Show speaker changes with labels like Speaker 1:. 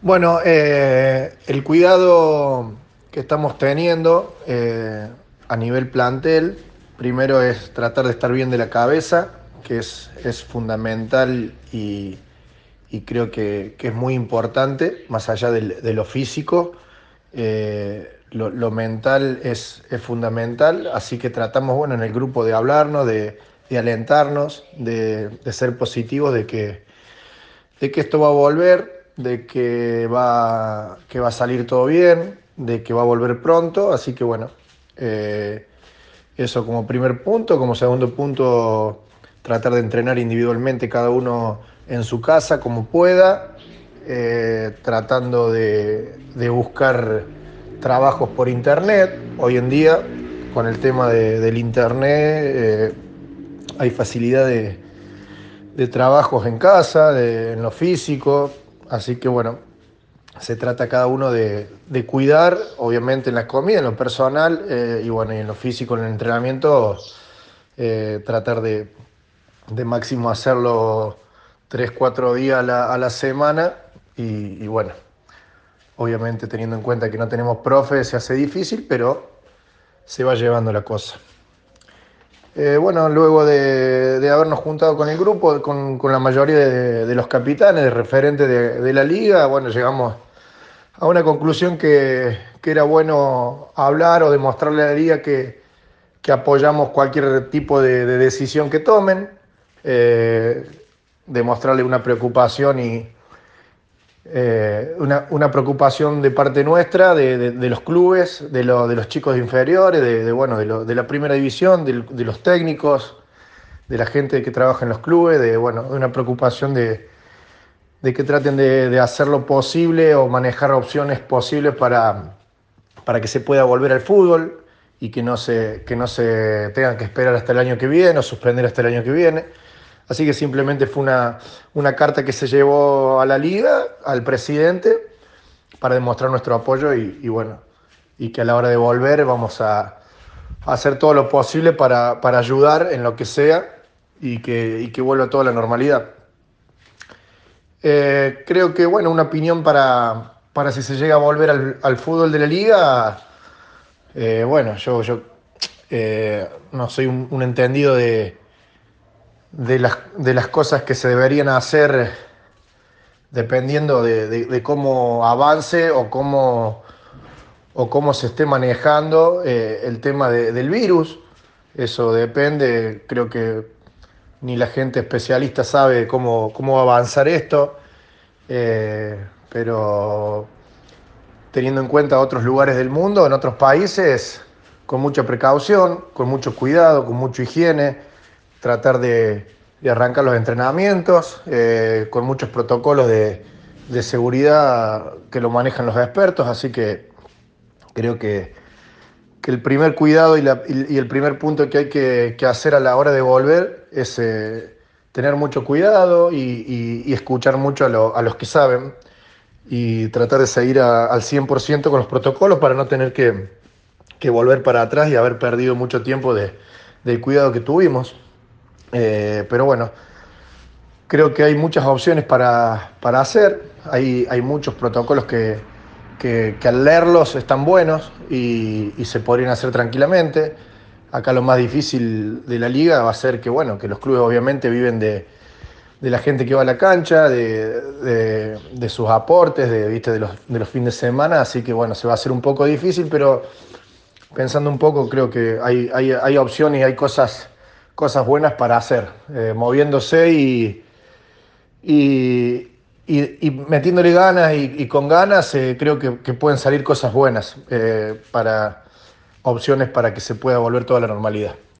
Speaker 1: Bueno, eh, el cuidado que estamos teniendo eh, a nivel plantel, primero es tratar de estar bien de la cabeza, que es, es fundamental y, creo que, que, es muy importante, más allá de, lo físico. Eh, lo, mental es, es, fundamental, así que tratamos, bueno, en el grupo de hablarnos, de, de alentarnos, de, de, ser positivos, de que, de que esto va a volver, de que va, que va a salir todo bien, de que va a volver pronto, así que bueno, eh, eso como primer punto, como segundo punto, tratar de entrenar individualmente cada uno en su casa como pueda, eh, tratando de, de, buscar trabajos por internet. Hoy en día, con el tema de, del internet, eh, hay facilidad de, trabajos en casa, en lo físico, así que bueno, se trata cada uno de, de, cuidar, obviamente en la comida, en lo personal eh, y bueno, y en lo físico, en el entrenamiento, eh, tratar de, de, máximo hacerlo tres, cuatro días a la, semana y, y, bueno, obviamente teniendo en cuenta que no tenemos profe se hace difícil, pero se va llevando la cosa. Eh, bueno, luego de, de, habernos juntado con el grupo, con, con la mayoría de, los capitanes, referentes de, la liga, bueno, llegamos a una conclusión que, que, era bueno hablar o demostrarle a la liga que, que apoyamos cualquier tipo de, de decisión que tomen, eh, demostrarle una preocupación y eh, una, una, preocupación de parte nuestra, de, de los clubes, de, lo, de, los chicos inferiores, de, bueno, lo, la primera división, de, los técnicos, de la gente que trabaja en los clubes, de, bueno, una preocupación de, que traten de, de, hacer lo posible o manejar opciones posibles para, para que se pueda volver al fútbol y que no, se, que no se tengan que esperar hasta el año que viene o suspender hasta el año que viene. Así que simplemente fue una, una carta que se llevó a la liga, al presidente, para demostrar nuestro apoyo y, bueno, y que a la hora de volver vamos a, hacer todo lo posible para, para, ayudar en lo que sea y que, y que vuelva toda la normalidad. Eh, creo que, bueno, una opinión para, para si se llega a volver al, fútbol de la liga, eh, bueno, yo, yo eh, no soy un entendido de, de, las, de las cosas que se deberían hacer dependiendo de, de, de cómo avance o cómo, o cómo se esté manejando eh, el tema del virus. Eso depende, creo que ni la gente especialista sabe cómo, cómo avanzar esto, eh, pero teniendo en cuenta otros lugares del mundo, en otros países, con mucha precaución, con mucho cuidado, con mucha higiene, tratar de, arrancar los entrenamientos, eh, con muchos protocolos de, seguridad que lo manejan los expertos, así que creo que que el primer cuidado y, el primer punto que hay que, hacer a la hora de volver es eh, tener mucho cuidado y, escuchar mucho a, lo, a, los que saben y tratar de seguir al 100% con los protocolos para no tener que, que, volver para atrás y haber perdido mucho tiempo de, del cuidado que tuvimos. Eh, pero bueno, creo que hay muchas opciones para, para hacer, hay, hay muchos protocolos que, que, al leerlos están buenos y, se podrían hacer tranquilamente. Acá lo más difícil de la liga va a ser que, bueno, que los clubes obviamente viven de, de la gente que va a la cancha, de, de, de sus aportes, de, ¿viste? De, los, de los fines de semana, así que bueno, se va a hacer un poco difícil, pero pensando un poco creo que hay, hay, hay opciones y hay cosas, cosas buenas para hacer, eh, moviéndose y, y y, metiéndole ganas y, y con ganas, eh, creo que, que, pueden salir cosas buenas eh, para opciones para que se pueda volver toda la normalidad.